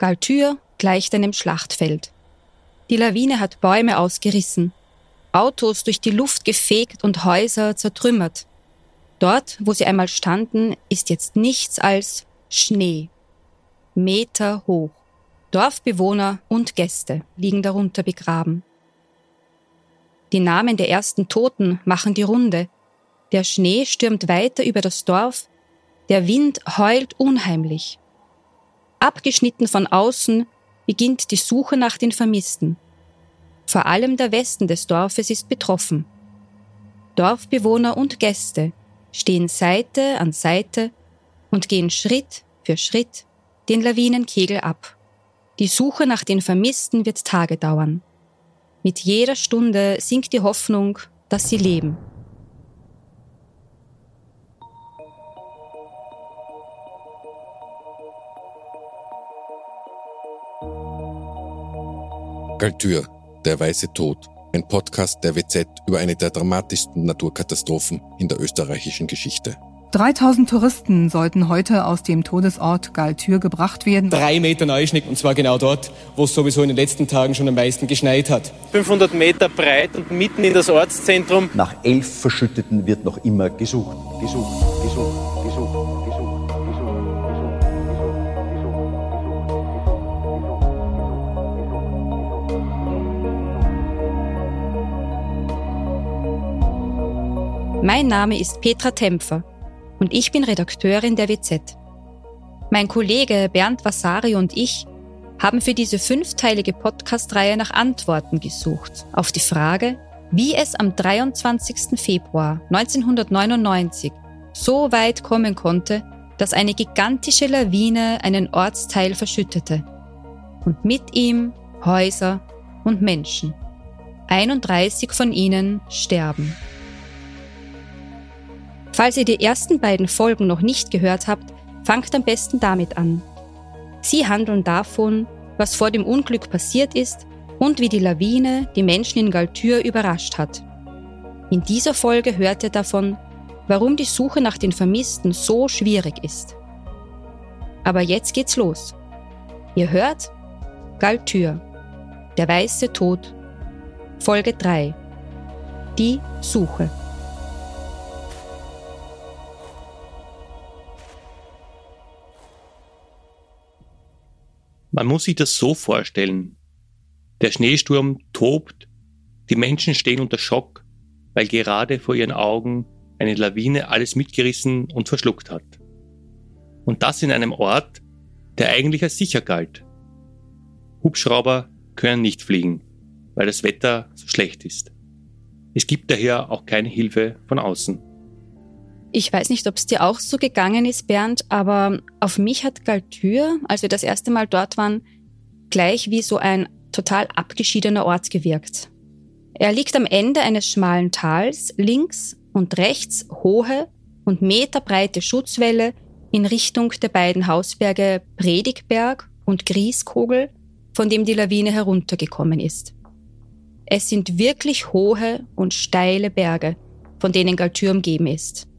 Galtür gleicht einem Schlachtfeld. Die Lawine hat Bäume ausgerissen, Autos durch die Luft gefegt und Häuser zertrümmert. Dort, wo sie einmal standen, ist jetzt nichts als Schnee. Meter hoch. Dorfbewohner und Gäste liegen darunter begraben. Die Namen der ersten Toten machen die Runde. Der Schnee stürmt weiter über das Dorf, der Wind heult unheimlich. Abgeschnitten von außen beginnt die Suche nach den Vermissten. Vor allem der Westen des Dorfes ist betroffen. Dorfbewohner und Gäste stehen Seite an Seite und gehen Schritt für Schritt den Lawinenkegel ab. Die Suche nach den Vermissten wird Tage dauern. Mit jeder Stunde sinkt die Hoffnung, dass sie leben. Galtür, der weiße Tod. Ein Podcast der WZ über eine der dramatischsten Naturkatastrophen in der österreichischen Geschichte. 3000 Touristen sollten heute aus dem Todesort Galtür gebracht werden. Drei Meter Neuschnitt und zwar genau dort, wo es sowieso in den letzten Tagen schon am meisten geschneit hat. 500 Meter breit und mitten in das Ortszentrum. Nach elf Verschütteten wird noch immer gesucht, gesucht, gesucht, gesucht. Mein Name ist Petra Tempfer und ich bin Redakteurin der WZ. Mein Kollege Bernd Vasari und ich haben für diese fünfteilige Podcast-Reihe nach Antworten gesucht auf die Frage, wie es am 23. Februar 1999 so weit kommen konnte, dass eine gigantische Lawine einen Ortsteil verschüttete und mit ihm Häuser und Menschen. 31 von ihnen sterben. Falls ihr die ersten beiden Folgen noch nicht gehört habt, fangt am besten damit an. Sie handeln davon, was vor dem Unglück passiert ist und wie die Lawine die Menschen in Galtür überrascht hat. In dieser Folge hört ihr davon, warum die Suche nach den Vermissten so schwierig ist. Aber jetzt geht's los. Ihr hört Galtür, der weiße Tod, Folge 3, die Suche. Man muss sich das so vorstellen. Der Schneesturm tobt, die Menschen stehen unter Schock, weil gerade vor ihren Augen eine Lawine alles mitgerissen und verschluckt hat. Und das in einem Ort, der eigentlich als sicher galt. Hubschrauber können nicht fliegen, weil das Wetter so schlecht ist. Es gibt daher auch keine Hilfe von außen. Ich weiß nicht, ob es dir auch so gegangen ist, Bernd, aber auf mich hat Galtür, als wir das erste Mal dort waren, gleich wie so ein total abgeschiedener Ort gewirkt. Er liegt am Ende eines schmalen Tals, links und rechts hohe und meterbreite Schutzwälle in Richtung der beiden Hausberge Predigberg und Grieskogel, von dem die Lawine heruntergekommen ist. Es sind wirklich hohe und steile Berge, von denen Galtür umgeben ist.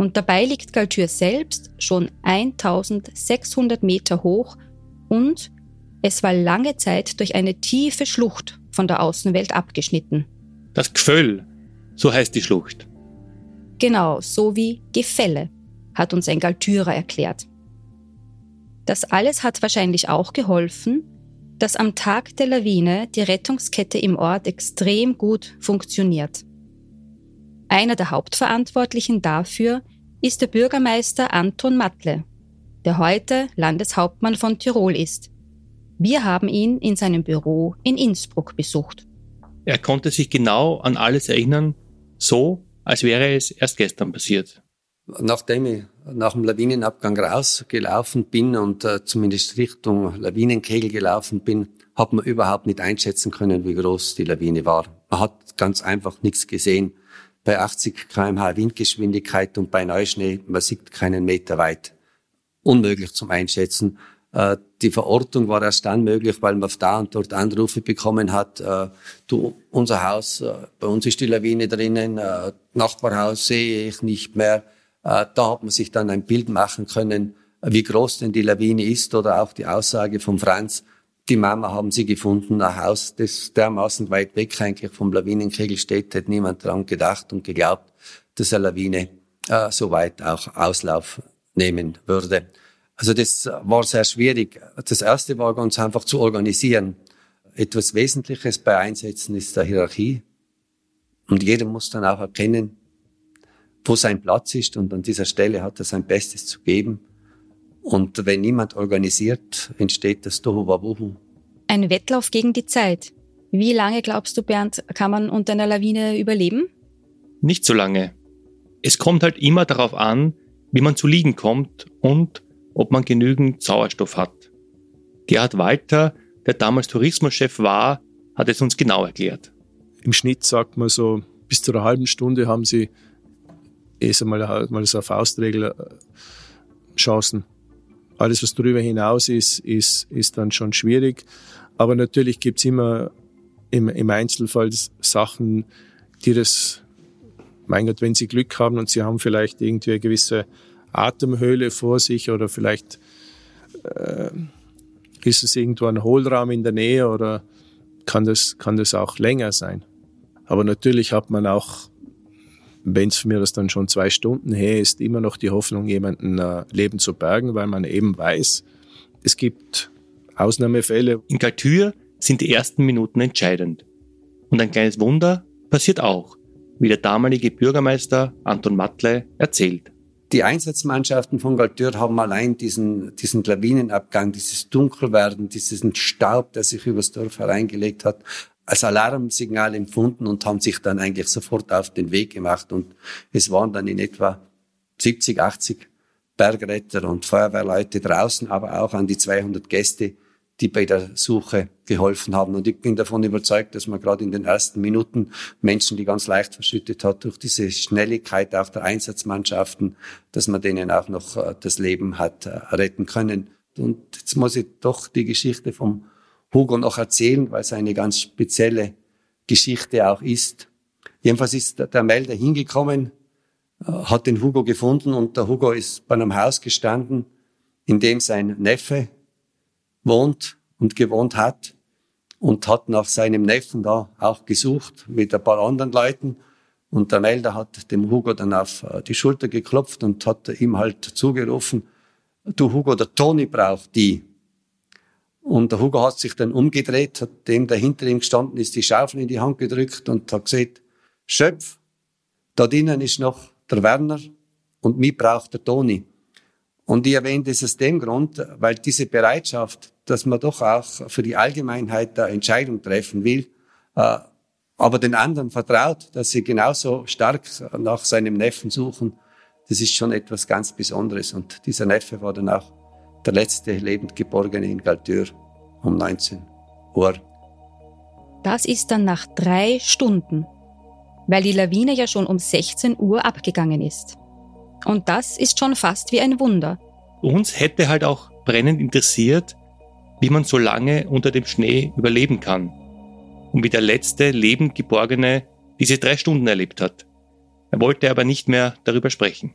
Und dabei liegt Galtür selbst schon 1600 Meter hoch und es war lange Zeit durch eine tiefe Schlucht von der Außenwelt abgeschnitten. Das Gföll, so heißt die Schlucht. Genau, so wie Gefälle, hat uns ein Galtürer erklärt. Das alles hat wahrscheinlich auch geholfen, dass am Tag der Lawine die Rettungskette im Ort extrem gut funktioniert. Einer der Hauptverantwortlichen dafür ist der Bürgermeister Anton Matle, der heute Landeshauptmann von Tirol ist. Wir haben ihn in seinem Büro in Innsbruck besucht. Er konnte sich genau an alles erinnern, so als wäre es erst gestern passiert. Nachdem ich nach dem Lawinenabgang rausgelaufen bin und äh, zumindest Richtung Lawinenkegel gelaufen bin, hat man überhaupt nicht einschätzen können, wie groß die Lawine war. Man hat ganz einfach nichts gesehen bei 80 kmh Windgeschwindigkeit und bei Neuschnee, man sieht keinen Meter weit. Unmöglich zum Einschätzen. Äh, die Verortung war erst dann möglich, weil man da und dort Anrufe bekommen hat, äh, du, unser Haus, äh, bei uns ist die Lawine drinnen, Nachbarhaus sehe ich nicht mehr. Da hat man sich dann ein Bild machen können, wie groß denn die Lawine ist oder auch die Aussage von Franz, die Mama haben sie gefunden, ein Haus, das dermaßen weit weg eigentlich vom Lawinenkegel steht, hat niemand daran gedacht und geglaubt, dass eine Lawine äh, so weit auch Auslauf nehmen würde. Also das war sehr schwierig. Das erste war ganz einfach zu organisieren. Etwas Wesentliches bei Einsätzen ist der Hierarchie. Und jeder muss dann auch erkennen, wo sein Platz ist und an dieser Stelle hat er sein Bestes zu geben. Und wenn niemand organisiert, entsteht das Tohuwabohu. Ein Wettlauf gegen die Zeit. Wie lange glaubst du, Bernd, kann man unter einer Lawine überleben? Nicht so lange. Es kommt halt immer darauf an, wie man zu liegen kommt und ob man genügend Sauerstoff hat. Gerhard Walter, der damals Tourismuschef war, hat es uns genau erklärt. Im Schnitt sagt man so, bis zu einer halben Stunde haben sie erst einmal, mal so eine Faustregel äh, Chancen. Alles, was darüber hinaus ist, ist, ist dann schon schwierig. Aber natürlich gibt es immer im, im Einzelfall Sachen, die das, mein Gott, wenn sie Glück haben und sie haben vielleicht irgendwie eine gewisse Atemhöhle vor sich oder vielleicht äh, ist es irgendwo ein Hohlraum in der Nähe oder kann das, kann das auch länger sein. Aber natürlich hat man auch wenn es mir das dann schon zwei Stunden her ist, immer noch die Hoffnung, jemanden äh, Leben zu bergen, weil man eben weiß, es gibt Ausnahmefälle. In Galtür sind die ersten Minuten entscheidend. Und ein kleines Wunder passiert auch, wie der damalige Bürgermeister Anton Matle erzählt. Die Einsatzmannschaften von Galtür haben allein diesen, diesen Lawinenabgang, dieses Dunkelwerden, diesen Staub, der sich übers Dorf hereingelegt hat, als Alarmsignal empfunden und haben sich dann eigentlich sofort auf den Weg gemacht. Und es waren dann in etwa 70, 80 Bergretter und Feuerwehrleute draußen, aber auch an die 200 Gäste, die bei der Suche geholfen haben. Und ich bin davon überzeugt, dass man gerade in den ersten Minuten Menschen, die ganz leicht verschüttet hat, durch diese Schnelligkeit auch der Einsatzmannschaften, dass man denen auch noch äh, das Leben hat äh, retten können. Und jetzt muss ich doch die Geschichte vom Hugo noch erzählen, weil es eine ganz spezielle Geschichte auch ist. Jedenfalls ist der Melder hingekommen, äh, hat den Hugo gefunden und der Hugo ist bei einem Haus gestanden, in dem sein Neffe wohnt und gewohnt hat und hat nach seinem Neffen da auch gesucht mit ein paar anderen Leuten. Und der Melder hat dem Hugo dann auf äh, die Schulter geklopft und hat ihm halt zugerufen, du Hugo, der Toni braucht die. Und der Hugo hat sich dann umgedreht, hat dem, der hinter ihm gestanden ist, die Schaufel in die Hand gedrückt und hat gesagt, Schöpf, da drinnen ist noch der Werner und mich braucht der Toni. Und ich erwähne das aus dem Grund, weil diese Bereitschaft, dass man doch auch für die Allgemeinheit eine Entscheidung treffen will, äh, aber den anderen vertraut, dass sie genauso stark nach seinem Neffen suchen, das ist schon etwas ganz Besonderes. Und dieser Neffe war dann auch der letzte lebend Geborgene in Galtür um 19 Uhr. Das ist dann nach drei Stunden, weil die Lawine ja schon um 16 Uhr abgegangen ist. Und das ist schon fast wie ein Wunder. Uns hätte halt auch brennend interessiert, wie man so lange unter dem Schnee überleben kann und wie der letzte lebend Geborgene diese drei Stunden erlebt hat. Er wollte aber nicht mehr darüber sprechen.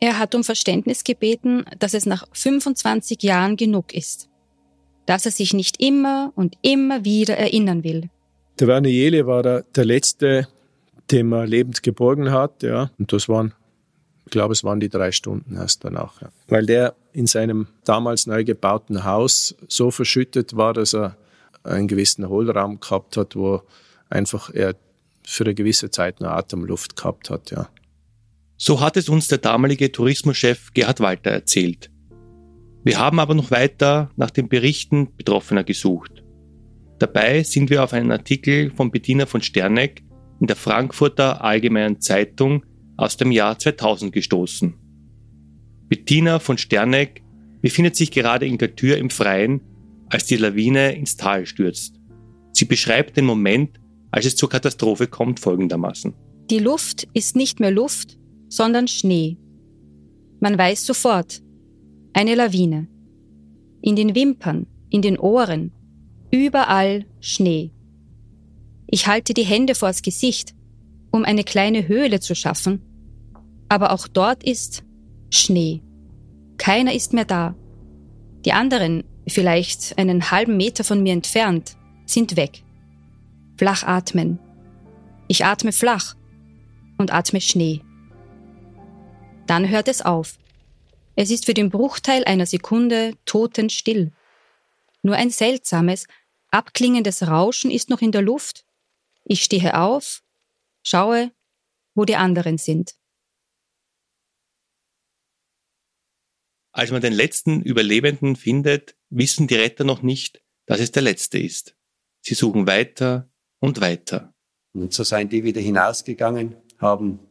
Er hat um Verständnis gebeten, dass es nach 25 Jahren genug ist. Dass er sich nicht immer und immer wieder erinnern will. Der Werner Jele war der, der Letzte, den man lebend geborgen hat, ja. Und das waren, ich glaube, es waren die drei Stunden erst danach, ja. Weil der in seinem damals neu gebauten Haus so verschüttet war, dass er einen gewissen Hohlraum gehabt hat, wo einfach er für eine gewisse Zeit nur Atemluft gehabt hat, ja. So hat es uns der damalige Tourismuschef Gerhard Walter erzählt. Wir haben aber noch weiter nach den Berichten Betroffener gesucht. Dabei sind wir auf einen Artikel von Bettina von Sterneck in der Frankfurter Allgemeinen Zeitung aus dem Jahr 2000 gestoßen. Bettina von Sterneck befindet sich gerade in Galtür im Freien, als die Lawine ins Tal stürzt. Sie beschreibt den Moment, als es zur Katastrophe kommt, folgendermaßen. Die Luft ist nicht mehr Luft, sondern Schnee. Man weiß sofort, eine Lawine. In den Wimpern, in den Ohren, überall Schnee. Ich halte die Hände vors Gesicht, um eine kleine Höhle zu schaffen, aber auch dort ist Schnee. Keiner ist mehr da. Die anderen, vielleicht einen halben Meter von mir entfernt, sind weg. Flach atmen. Ich atme flach und atme Schnee. Dann hört es auf. Es ist für den Bruchteil einer Sekunde totenstill. Nur ein seltsames, abklingendes Rauschen ist noch in der Luft. Ich stehe auf, schaue, wo die anderen sind. Als man den letzten Überlebenden findet, wissen die Retter noch nicht, dass es der letzte ist. Sie suchen weiter und weiter. Und so seien die wieder hinausgegangen, haben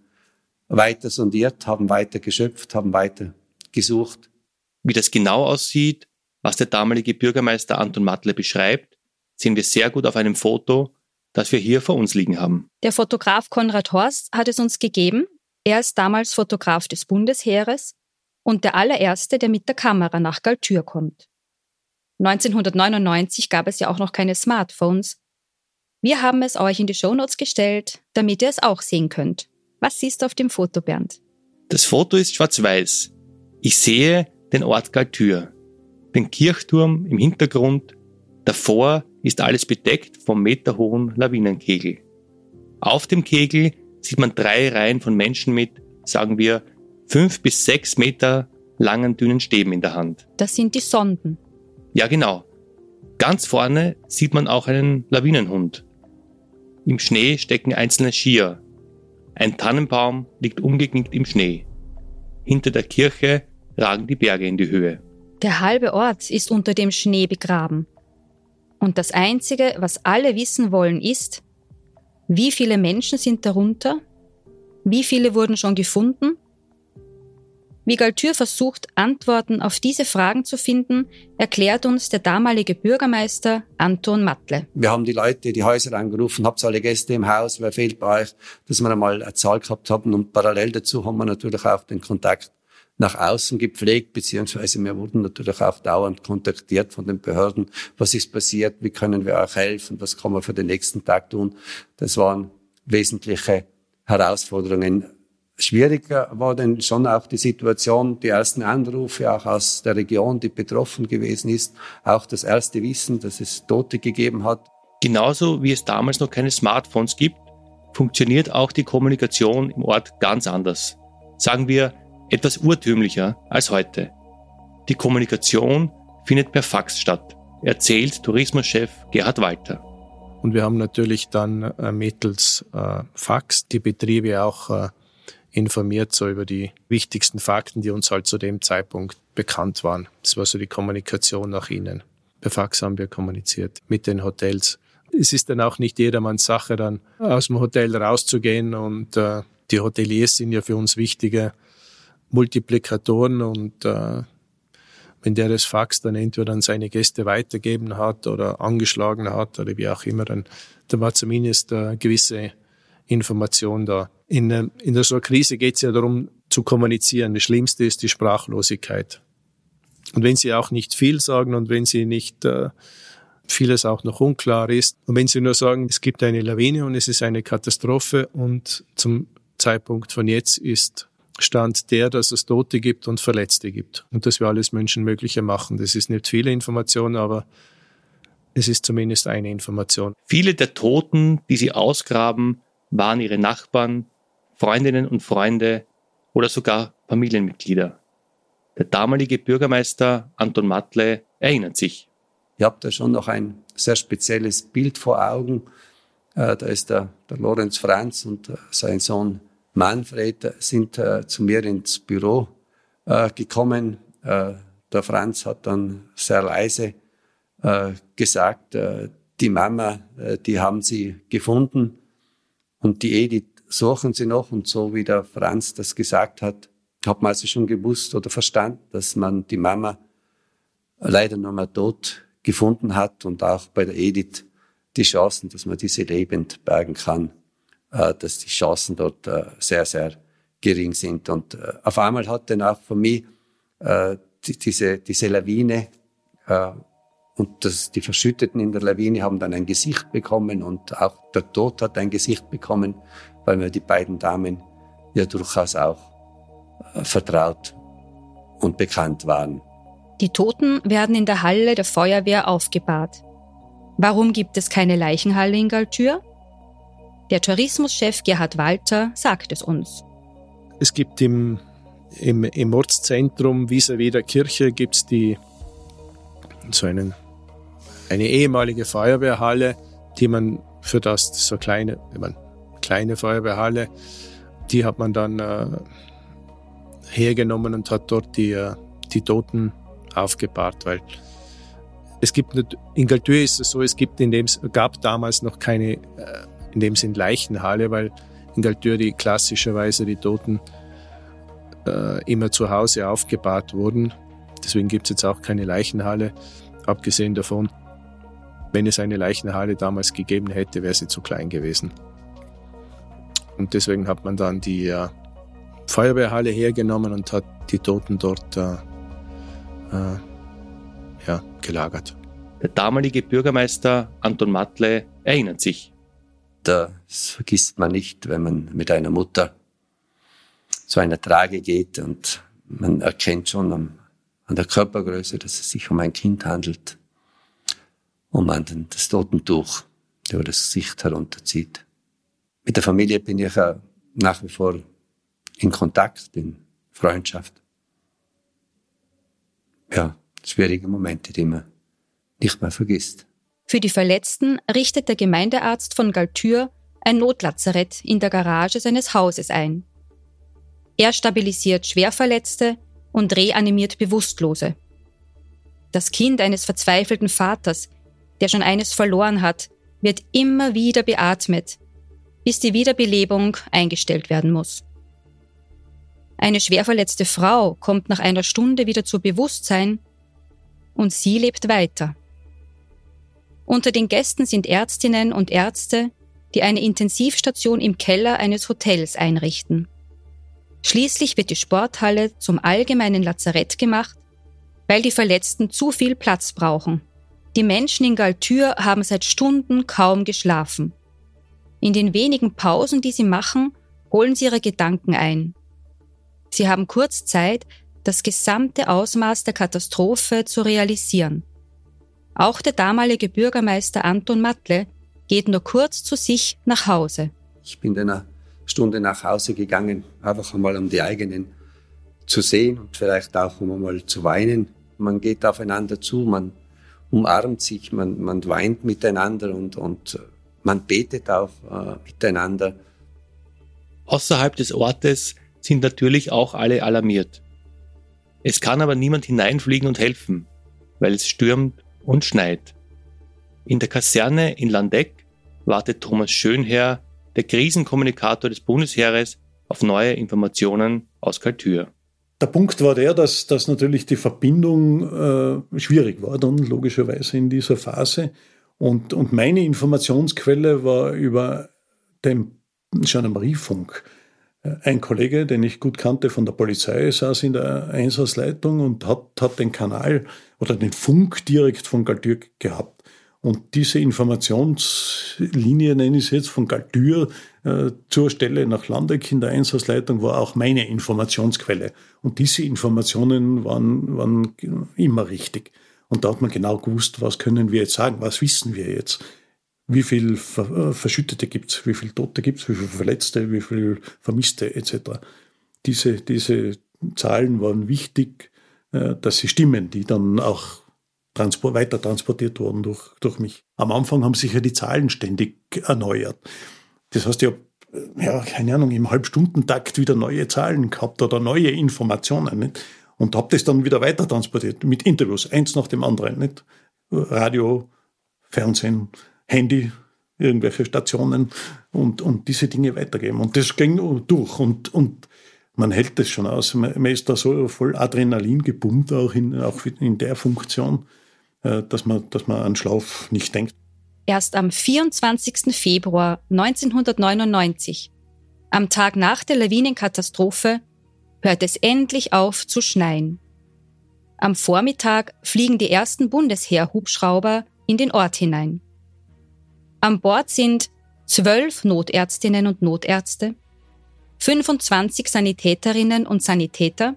weiter sondiert, haben weiter geschöpft, haben weiter gesucht. Wie das genau aussieht, was der damalige Bürgermeister Anton Matle beschreibt, sehen wir sehr gut auf einem Foto, das wir hier vor uns liegen haben. Der Fotograf Konrad Horst hat es uns gegeben. Er ist damals Fotograf des Bundesheeres und der allererste, der mit der Kamera nach Galtür kommt. 1999 gab es ja auch noch keine Smartphones. Wir haben es euch in die Shownotes gestellt, damit ihr es auch sehen könnt. Was siehst du auf dem Foto, Bernd? Das Foto ist schwarz-weiß. Ich sehe den Ort Galtür, den Kirchturm im Hintergrund. Davor ist alles bedeckt vom meterhohen Lawinenkegel. Auf dem Kegel sieht man drei Reihen von Menschen mit, sagen wir, fünf bis sechs Meter langen dünnen Stäben in der Hand. Das sind die Sonden. Ja, genau. Ganz vorne sieht man auch einen Lawinenhund. Im Schnee stecken einzelne Skier. Ein Tannenbaum liegt umgeknickt im Schnee. Hinter der Kirche ragen die Berge in die Höhe. Der halbe Ort ist unter dem Schnee begraben. Und das Einzige, was alle wissen wollen, ist, wie viele Menschen sind darunter? Wie viele wurden schon gefunden? Wie Galtür versucht, Antworten auf diese Fragen zu finden, erklärt uns der damalige Bürgermeister Anton Matle. Wir haben die Leute, die Häuser angerufen, habt alle Gäste im Haus, wer fehlt bei euch, dass wir einmal eine Zahl gehabt haben und parallel dazu haben wir natürlich auch den Kontakt nach außen gepflegt, beziehungsweise wir wurden natürlich auch dauernd kontaktiert von den Behörden. Was ist passiert? Wie können wir euch helfen? Was kann man für den nächsten Tag tun? Das waren wesentliche Herausforderungen. Schwieriger war denn schon auch die Situation, die ersten Anrufe auch aus der Region, die betroffen gewesen ist, auch das erste Wissen, dass es Tote gegeben hat. Genauso wie es damals noch keine Smartphones gibt, funktioniert auch die Kommunikation im Ort ganz anders. Sagen wir, etwas urtümlicher als heute. Die Kommunikation findet per Fax statt, erzählt Tourismuschef Gerhard Walter. Und wir haben natürlich dann äh, mittels äh, Fax die Betriebe auch äh, informiert so über die wichtigsten Fakten, die uns halt zu dem Zeitpunkt bekannt waren. Das war so die Kommunikation nach ihnen. Per Fax haben wir kommuniziert mit den Hotels. Es ist dann auch nicht jedermanns Sache, dann aus dem Hotel rauszugehen und äh, die Hoteliers sind ja für uns wichtige Multiplikatoren und äh, wenn der das Fax dann entweder an seine Gäste weitergeben hat oder angeschlagen hat oder wie auch immer, dann, dann war zumindest eine gewisse Information da. In, in so einer Krise geht es ja darum zu kommunizieren. Das Schlimmste ist die Sprachlosigkeit. Und wenn sie auch nicht viel sagen und wenn sie nicht äh, vieles auch noch unklar ist und wenn sie nur sagen, es gibt eine Lawine und es ist eine Katastrophe und zum Zeitpunkt von jetzt ist Stand der, dass es Tote gibt und Verletzte gibt und dass wir alles Menschenmögliche machen. Das ist nicht viele Informationen, aber es ist zumindest eine Information. Viele der Toten, die sie ausgraben, waren ihre Nachbarn, Freundinnen und Freunde oder sogar Familienmitglieder. Der damalige Bürgermeister Anton Matle erinnert sich. Ich habe da schon noch ein sehr spezielles Bild vor Augen. Äh, da ist der, der Lorenz Franz und äh, sein Sohn Manfred sind äh, zu mir ins Büro gekommen. Der Franz hat dann sehr leise gesagt, die Mama, die haben sie gefunden und die Edith suchen sie noch. Und so wie der Franz das gesagt hat, hat man also schon gewusst oder verstanden, dass man die Mama leider noch mal tot gefunden hat und auch bei der Edith die Chancen, dass man diese lebend bergen kann, äh, dass die Chancen dort äh, sehr, sehr gering sind. Und äh, auf einmal hat dann auch von mir diese, diese Lawine und das, die Verschütteten in der Lawine haben dann ein Gesicht bekommen und auch der Tod hat ein Gesicht bekommen, weil mir die beiden Damen ja durchaus auch vertraut und bekannt waren. Die Toten werden in der Halle der Feuerwehr aufgebahrt. Warum gibt es keine Leichenhalle in Galtür? Der Tourismuschef Gerhard Walter sagt es uns. Es gibt im, im, im Ortszentrum vis-à-vis der Kirche gibt's die, so einen, eine ehemalige Feuerwehrhalle, die man für das so kleine, ich meine, kleine Feuerwehrhalle, die hat man dann äh, hergenommen und hat dort die, äh, die Toten aufgebahrt, weil es gibt in Galtür ist es so, es gibt in dem, gab damals noch keine, äh, in dem Sinn Leichenhalle, weil in Galtür die klassischerweise die Toten äh, immer zu Hause aufgebahrt wurden. Deswegen gibt es jetzt auch keine Leichenhalle. Abgesehen davon, wenn es eine Leichenhalle damals gegeben hätte, wäre sie zu klein gewesen. Und deswegen hat man dann die äh, Feuerwehrhalle hergenommen und hat die Toten dort äh, äh, ja, gelagert. Der damalige Bürgermeister Anton Matle erinnert sich. Das vergisst man nicht, wenn man mit einer Mutter zu einer Trage geht und man erkennt schon an, an der Körpergröße, dass es sich um ein Kind handelt und man das Totentuch über das Gesicht herunterzieht. Mit der Familie bin ich ja nach wie vor in Kontakt, in Freundschaft. Ja, schwierige Momente, die man nicht mehr vergisst. Für die Verletzten richtet der Gemeindearzt von Galtür ein Notlazarett in der Garage seines Hauses ein. Er stabilisiert Schwerverletzte und reanimiert Bewusstlose. Das Kind eines verzweifelten Vaters, der schon eines verloren hat, wird immer wieder beatmet, bis die Wiederbelebung eingestellt werden muss. Eine schwerverletzte Frau kommt nach einer Stunde wieder zu Bewusstsein und sie lebt weiter. Unter den Gästen sind Ärztinnen und Ärzte, die eine Intensivstation im Keller eines Hotels einrichten. Schließlich wird die Sporthalle zum allgemeinen Lazarett gemacht, weil die Verletzten zu viel Platz brauchen. Die Menschen in Galtür haben seit Stunden kaum geschlafen. In den wenigen Pausen, die sie machen, holen sie ihre Gedanken ein. Sie haben kurz Zeit, das gesamte Ausmaß der Katastrophe zu realisieren. Auch der damalige Bürgermeister Anton Matle geht nur kurz zu sich nach Hause. Ich bin eine Stunde nach Hause gegangen, einfach einmal um die eigenen zu sehen und vielleicht auch um einmal zu weinen. Man geht aufeinander zu, man umarmt sich, man, man weint miteinander und, und man betet auch äh, miteinander. Außerhalb des Ortes sind natürlich auch alle alarmiert. Es kann aber niemand hineinfliegen und helfen, weil es stürmt und schneit. In der Kaserne in Landeck wartet Thomas Schönherr, der Krisenkommunikator des Bundesheeres, auf neue Informationen aus Kaltür. Der Punkt war der, dass, dass natürlich die Verbindung äh, schwierig war dann logischerweise in dieser Phase. Und, und meine Informationsquelle war über den Gendarmeriefunk. Ein Kollege, den ich gut kannte von der Polizei, saß in der Einsatzleitung und hat, hat den Kanal oder den Funk direkt von Galtür gehabt. Und diese Informationslinie, nenne ich es jetzt, von Galtür äh, zur Stelle nach Landeck in der Einsatzleitung war auch meine Informationsquelle. Und diese Informationen waren, waren immer richtig. Und da hat man genau gewusst, was können wir jetzt sagen, was wissen wir jetzt wie viel äh, Verschüttete gibt es, wie viele Tote gibt es, wie viele Verletzte, wie viele Vermisste etc. Diese, diese Zahlen waren wichtig, äh, dass sie stimmen, die dann auch transport, weiter transportiert wurden durch, durch mich. Am Anfang haben sich ja die Zahlen ständig erneuert. Das heißt, ich habe, äh, ja, keine Ahnung, im Halbstundentakt wieder neue Zahlen gehabt oder neue Informationen. Nicht? Und habe das dann wieder weiter transportiert mit Interviews, eins nach dem anderen. Nicht? Radio, Fernsehen, Handy, irgendwelche Stationen und, und diese Dinge weitergeben. Und das ging durch und, und man hält das schon aus. Man, ist da so voll Adrenalin gepumpt, auch in, auch in der Funktion, äh, dass man, dass man an Schlaf nicht denkt. Erst am 24. Februar 1999, am Tag nach der Lawinenkatastrophe, hört es endlich auf zu schneien. Am Vormittag fliegen die ersten Bundesheer-Hubschrauber in den Ort hinein. An Bord sind zwölf Notärztinnen und Notärzte, 25 Sanitäterinnen und Sanitäter,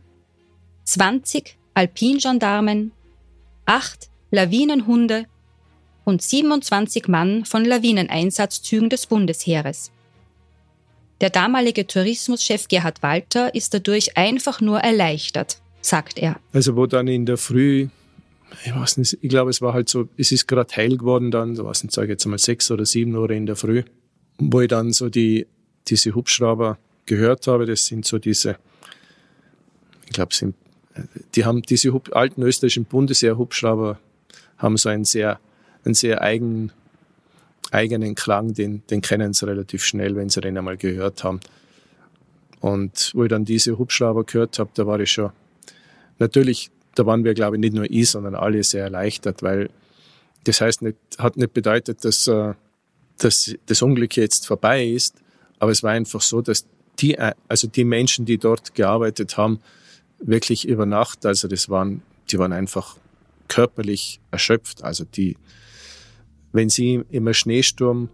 20 Alpingendarmen, 8 Lawinenhunde und 27 Mann von Lawineneinsatzzügen des Bundesheeres. Der damalige Tourismuschef Gerhard Walter ist dadurch einfach nur erleichtert, sagt er. Also wo dann in der Früh, ich weiß nicht, ich glaube, es war halt so, es ist gerade hell geworden dann, so was nicht, sage jetzt mal sechs oder sieben Uhr in der Früh, wo ich dann so die, diese Hubschrauber gehört habe, das sind so diese, ich glaube, sind, die haben diese alten österreichischen Bundesheer-Hubschrauber haben so einen sehr, einen sehr eigen, eigenen Klang, den, den kennen sie relativ schnell, wenn sie den einmal gehört haben. Und wo ich dann diese Hubschrauber gehört habe, da war ich schon, natürlich, da waren wir, glaube ich, nicht nur ich, sondern alle sehr erleichtert, weil das heißt nicht, hat nicht bedeutet, dass, äh, dass das Unglück jetzt vorbei ist, aber es war einfach so, dass die, also die Menschen, die dort gearbeitet haben, wirklich über Nacht, also das waren, die waren einfach körperlich erschöpft. Also die, wenn sie im Schneesturm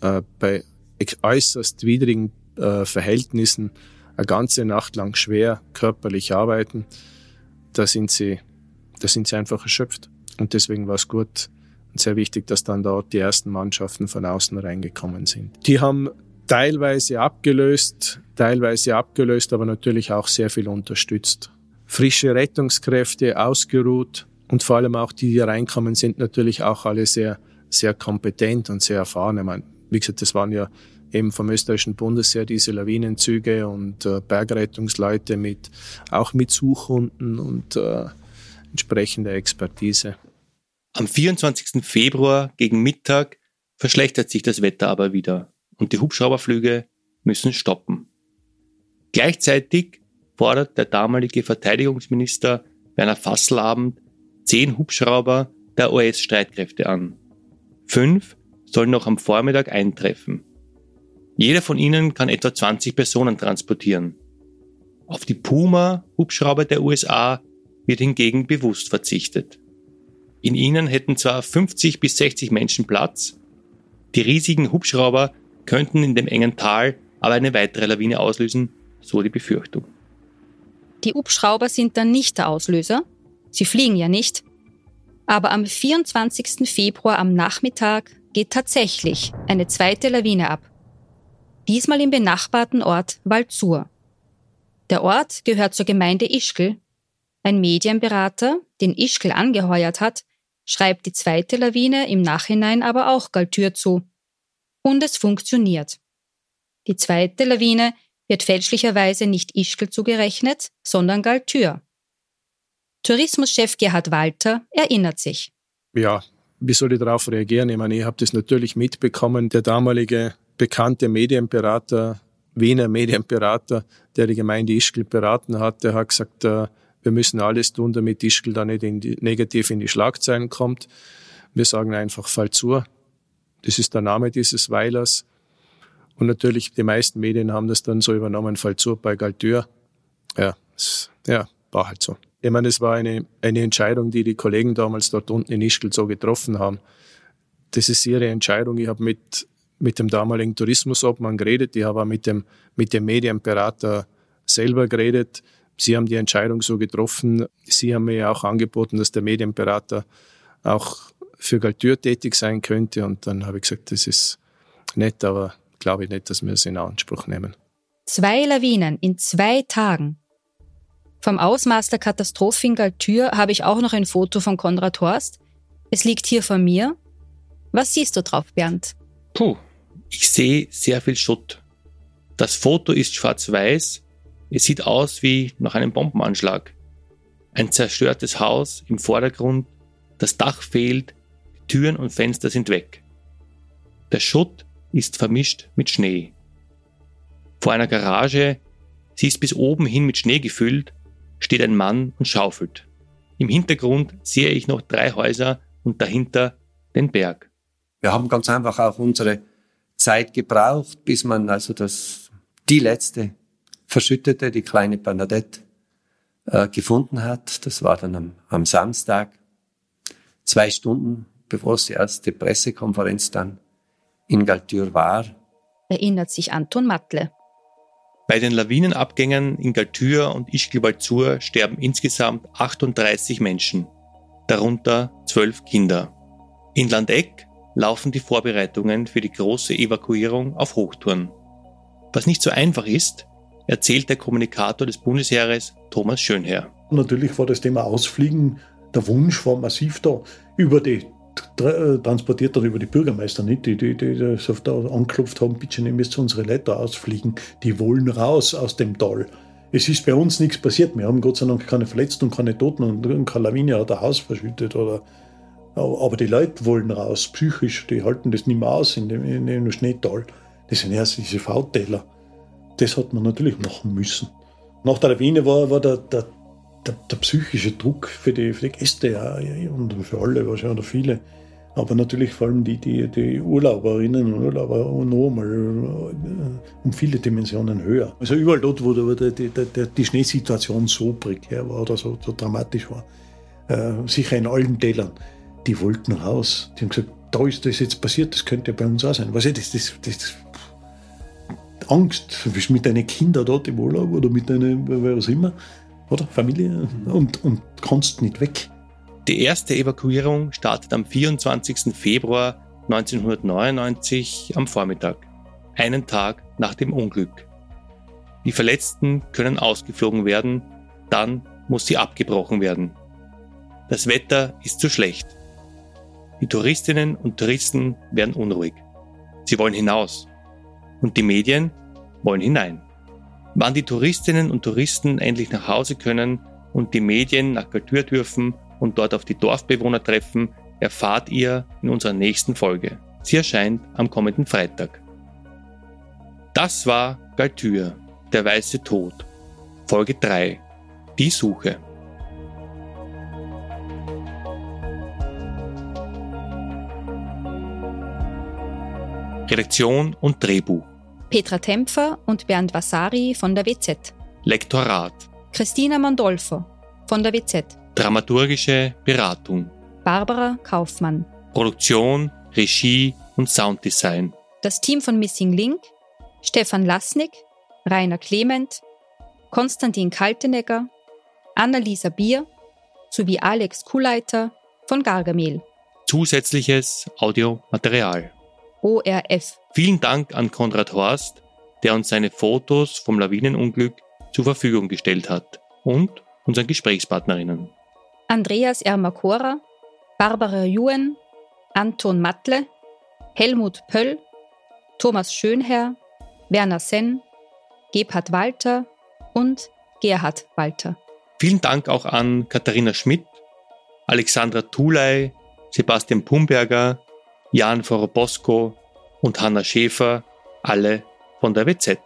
äh, bei äußerst widrigen äh, Verhältnissen eine ganze Nacht lang schwer körperlich arbeiten, da sind sie, da sind sie einfach erschöpft. Und deswegen war es gut und sehr wichtig, dass dann dort die ersten Mannschaften von außen reingekommen sind. Die haben teilweise abgelöst, teilweise abgelöst, aber natürlich auch sehr viel unterstützt. Frische Rettungskräfte ausgeruht und vor allem auch die, die reinkommen, sind natürlich auch alle sehr, sehr kompetent und sehr erfahren. Ich meine, wie gesagt, das waren ja eben vom österreichischen Bundesheer diese Lawinenzüge und äh, Bergrettungsleute mit, auch mit Suchhunden und äh, entsprechender Expertise. Am 24. Februar gegen Mittag verschlechtert sich das Wetter aber wieder und die Hubschrauberflüge müssen stoppen. Gleichzeitig fordert der damalige Verteidigungsminister Werner Fasselabend zehn Hubschrauber der US-Streitkräfte an. Fünf sollen noch am Vormittag eintreffen. Jeder von ihnen kann etwa 20 Personen transportieren. Auf die Puma-Hubschrauber der USA wird hingegen bewusst verzichtet. In ihnen hätten zwar 50 bis 60 Menschen Platz, die riesigen Hubschrauber könnten in dem engen Tal aber eine weitere Lawine auslösen, so die Befürchtung. Die Hubschrauber sind dann nicht der Auslöser. Sie fliegen ja nicht. Aber am 24. Februar am Nachmittag geht tatsächlich eine zweite Lawine ab. Diesmal im benachbarten Ort Waldsur. Der Ort gehört zur Gemeinde Ischgl. Ein Medienberater, den Ischgl angeheuert hat, schreibt die zweite Lawine im Nachhinein aber auch Galtür zu. Und es funktioniert. Die zweite Lawine wird fälschlicherweise nicht Ischgl zugerechnet, sondern Galtür. Tourismuschef Gerhard Walter erinnert sich. Ja, wie soll ich darauf reagieren? Ich meine, ich habe das natürlich mitbekommen. Der damalige bekannte Medienberater, Wiener Medienberater, der die Gemeinde Ischgl beraten hat, der hat gesagt, äh, wir müssen alles tun, damit Ischgl da nicht in die, negativ in die Schlagzeilen kommt. Wir sagen einfach Fall zu. Das ist der Name dieses Weilers. Und natürlich, die meisten Medien haben das dann so übernommen, Fall zu bei Galtür. Ja, ja, war halt so. Ich meine, es war eine, eine Entscheidung, die die Kollegen damals dort unten in Ischgl so getroffen haben. Das ist ihre Entscheidung. Ich habe mit, mit dem damaligen Tourismusobmann geredet. Ich habe auch mit dem, mit dem Medienberater selber geredet. Sie haben die Entscheidung so getroffen. Sie haben mir auch angeboten, dass der Medienberater auch für Galtür tätig sein könnte. Und dann habe ich gesagt, das ist nett, aber glaube ich nicht, dass wir es in Anspruch nehmen. Zwei Lawinen in zwei Tagen. Vom Ausmaß der Katastrophe in Galtür habe ich auch noch ein Foto von Konrad Horst. Es liegt hier vor mir. Was siehst du drauf, Bernd? Puh, ich sehe sehr viel Schutt. Das Foto ist schwarz-weiß. Es sieht aus wie nach einem Bombenanschlag. Ein zerstörtes Haus im Vordergrund, das Dach fehlt, Türen und Fenster sind weg. Der Schutt ist vermischt mit Schnee. Vor einer Garage, sie ist bis oben hin mit Schnee gefüllt, steht ein Mann und schaufelt. Im Hintergrund sehe ich noch drei Häuser und dahinter den Berg. Wir haben ganz einfach auch unsere Zeit gebraucht, bis man also das, die letzte Verschüttete, die kleine Bernadette, äh, gefunden hat. Das war dann am, am Samstag. Zwei Stunden bevor es die erste Pressekonferenz dann in Galtür war. Erinnert sich Anton Matle. Bei den Lawinenabgängen in Galtür und Ischgl-Waldsur sterben insgesamt 38 Menschen, darunter 12 Kinder. In Landeck laufen die Vorbereitungen für die große Evakuierung auf Hochtouren. Was nicht so einfach ist, erzählt der Kommunikator des Bundesheeres Thomas Schönherr. Natürlich war das Thema Ausfliegen, der Wunsch war massiv da. Über die transportiert dann über die Bürgermeister nicht, die, die, die das da angeklopft haben, bitte ihr müsst unsere Leute ausfliegen, die wollen raus aus dem Tal. Es ist bei uns nichts passiert. Wir haben Gott sei Dank keine Verletzten und keine Toten und keine Lawine hat ein Haus verschüttet. Oder, aber die Leute wollen raus, psychisch, die halten das nicht mehr aus in dem, in dem Schneetal. Das sind erst diese V-Täler. Das hat man natürlich machen müssen. Nach der Lawine war, war der, der, der, der, psychische Druck für die, für die Gäste ja, und für alle wahrscheinlich oder viele. Aber natürlich vor allem die, die, die Urlauberinnen und Urlauber noch mal äh, um viele Dimensionen höher. Also überall dort, wo die, die, die, die Schneesituation so prekär war oder so, so dramatisch war, äh, sicher in allen Tälern, die wollten raus. Die haben gesagt, da ist das jetzt passiert, das könnte ja bei uns auch sein. Was ich, das, das, das, Angst, du bist mit deinen Kindern dort im Urlaub oder mit deinen, was immer, oder? Familie und, und kannst nicht weg. Die erste Evakuierung startet am 24. Februar 1999 am Vormittag, einen Tag nach dem Unglück. Die Verletzten können ausgeflogen werden, dann muss sie abgebrochen werden. Das Wetter ist zu schlecht. Die Touristinnen und Touristen werden unruhig. Sie wollen hinaus. Und die Medien wollen hinein. Wann die Touristinnen und Touristen endlich nach Hause können und die Medien nach Galtür dürfen und dort auf die Dorfbewohner treffen, erfahrt ihr in unserer nächsten Folge. Sie erscheint am kommenden Freitag. Das war Galtür, der weiße Tod. Folge 3. Die Suche. Redaktion und Drehbuch. Petra Tempfer und Bernd Vasari von der WZ. Lektorat. Christina Mandolfo von der WZ. Dramaturgische Beratung. Barbara Kaufmann. Produktion, Regie und Sounddesign. Das Team von Missing Link. Stefan Lasnik, Rainer Clement, Konstantin Kaltenegger, Annalisa Bier sowie Alex Kuhleiter von Gargamel. Zusätzliches Audiomaterial. ORF. Vielen Dank an Konrad Horst, der uns seine Fotos vom Lawinenunglück zur Verfügung gestellt hat und unseren Gesprächspartnerinnen. Andreas Ermakora, Barbara Juen, Anton Mattle, Helmut Pöll, Thomas Schönherr, Werner Senn, Gebhard Walter und Gerhard Walter. Vielen Dank auch an Katharina Schmidt, Alexandra Thulei, Sebastian Pumberger, Jan Vorobosco und Hanna Schäfer, alle von der WZ.